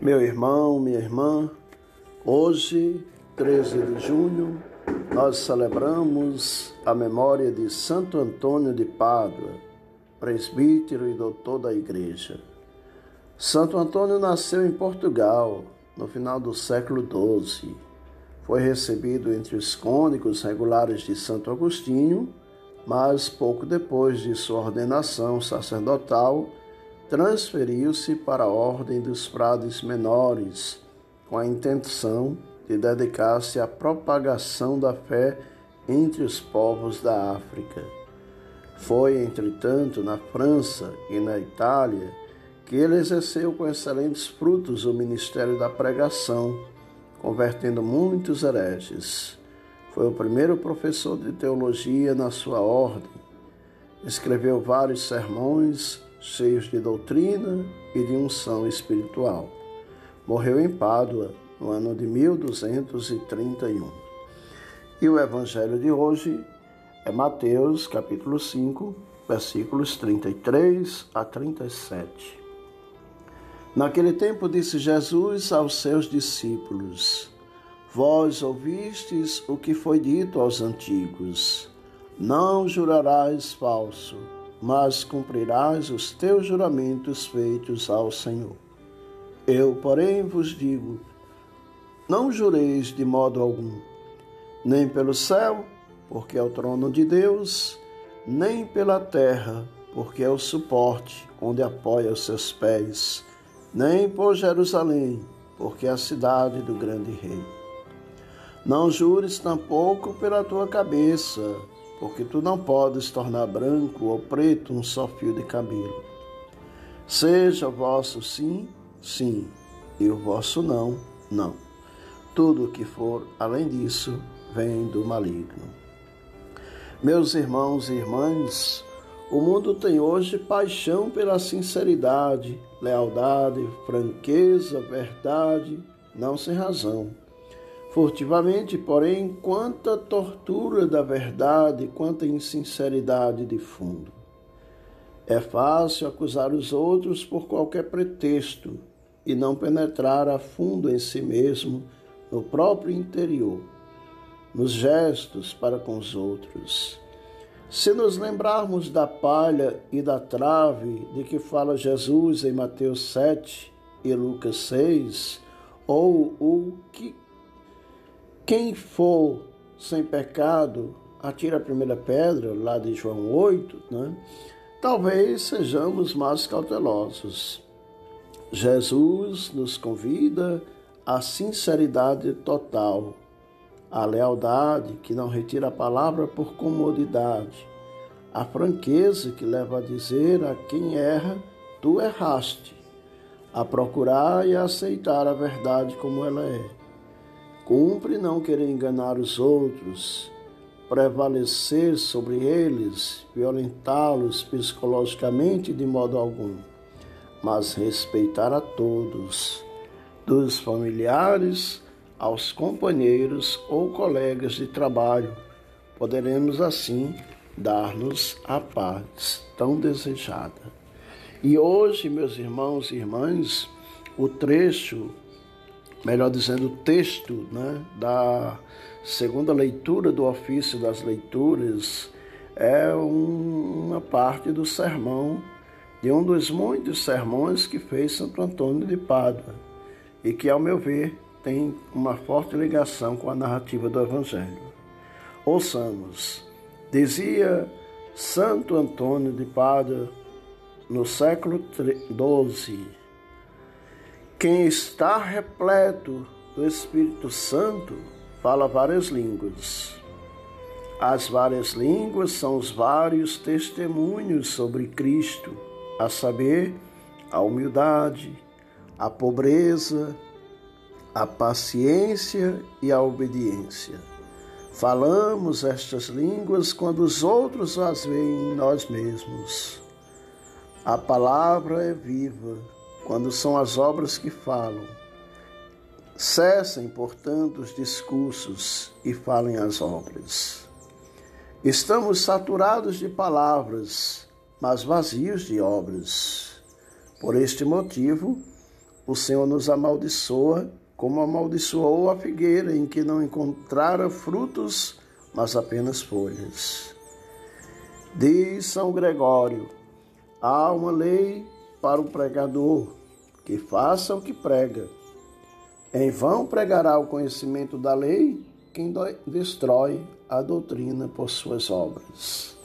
Meu irmão, minha irmã, hoje, 13 de junho, nós celebramos a memória de Santo Antônio de Pádua, presbítero e doutor da Igreja. Santo Antônio nasceu em Portugal no final do século XII. Foi recebido entre os cônicos regulares de Santo Agostinho, mas pouco depois de sua ordenação sacerdotal, transferiu-se para a Ordem dos Frades Menores, com a intenção de dedicar-se à propagação da fé entre os povos da África. Foi, entretanto, na França e na Itália que ele exerceu com excelentes frutos o ministério da pregação, convertendo muitos hereges. Foi o primeiro professor de teologia na sua ordem. Escreveu vários sermões cheios de doutrina e de unção espiritual. Morreu em Pádua no ano de 1231. E o evangelho de hoje é Mateus, capítulo 5, versículos 33 a 37. Naquele tempo disse Jesus aos seus discípulos: Vós ouvistes o que foi dito aos antigos: Não jurarás falso mas cumprirás os teus juramentos feitos ao Senhor. Eu, porém, vos digo: não jureis de modo algum, nem pelo céu, porque é o trono de Deus, nem pela terra, porque é o suporte onde apoia os seus pés, nem por Jerusalém, porque é a cidade do grande rei. Não jures tampouco pela tua cabeça, porque tu não podes tornar branco ou preto um só fio de cabelo. Seja o vosso sim, sim, e o vosso não, não. Tudo o que for além disso vem do maligno. Meus irmãos e irmãs, o mundo tem hoje paixão pela sinceridade, lealdade, franqueza, verdade, não sem razão Furtivamente, porém, quanta tortura da verdade, quanta insinceridade de fundo. É fácil acusar os outros por qualquer pretexto e não penetrar a fundo em si mesmo, no próprio interior, nos gestos para com os outros. Se nos lembrarmos da palha e da trave de que fala Jesus em Mateus 7 e Lucas 6, ou o que quem for sem pecado, atira a primeira pedra, lá de João 8, né? talvez sejamos mais cautelosos. Jesus nos convida à sinceridade total, à lealdade que não retira a palavra por comodidade, à franqueza que leva a dizer a quem erra, tu erraste, a procurar e a aceitar a verdade como ela é Cumpre não querer enganar os outros, prevalecer sobre eles, violentá-los psicologicamente de modo algum, mas respeitar a todos, dos familiares aos companheiros ou colegas de trabalho. Poderemos assim dar-nos a paz tão desejada. E hoje, meus irmãos e irmãs, o trecho melhor dizendo, o texto né, da segunda leitura do ofício das leituras é um, uma parte do sermão, de um dos muitos sermões que fez Santo Antônio de Pádua e que, ao meu ver, tem uma forte ligação com a narrativa do Evangelho. Ouçamos. Dizia Santo Antônio de Pádua no século XII quem está repleto do Espírito Santo fala várias línguas. As várias línguas são os vários testemunhos sobre Cristo, a saber, a humildade, a pobreza, a paciência e a obediência. Falamos estas línguas quando os outros as veem em nós mesmos. A palavra é viva quando são as obras que falam. Cessem, portanto, os discursos e falem as obras. Estamos saturados de palavras, mas vazios de obras. Por este motivo, o Senhor nos amaldiçoa, como amaldiçoou a figueira, em que não encontrara frutos, mas apenas folhas. Diz São Gregório: há uma lei para o pregador, que faça o que prega. Em vão pregará o conhecimento da lei quem destrói a doutrina por suas obras.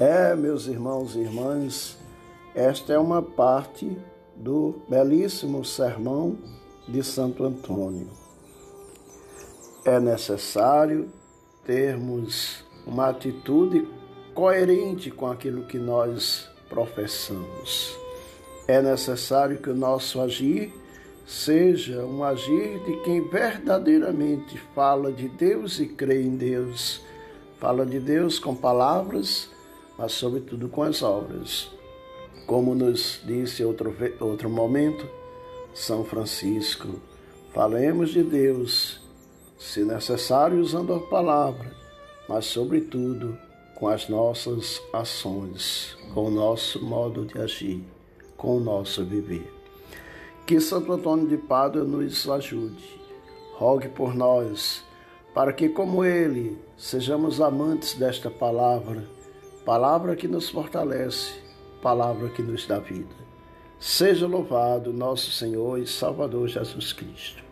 É, meus irmãos e irmãs, esta é uma parte do belíssimo sermão de Santo Antônio. É necessário termos uma atitude coerente com aquilo que nós professamos. É necessário que o nosso agir seja um agir de quem verdadeiramente fala de Deus e crê em Deus. Fala de Deus com palavras, mas sobretudo com as obras. Como nos disse outro, outro momento, São Francisco, falemos de Deus, se necessário usando a palavra, mas sobretudo com as nossas ações, com o nosso modo de agir, com o nosso viver. Que Santo Antônio de Pádua nos ajude. Rogue por nós, para que, como ele, sejamos amantes desta palavra, palavra que nos fortalece, palavra que nos dá vida. Seja louvado nosso Senhor e Salvador Jesus Cristo.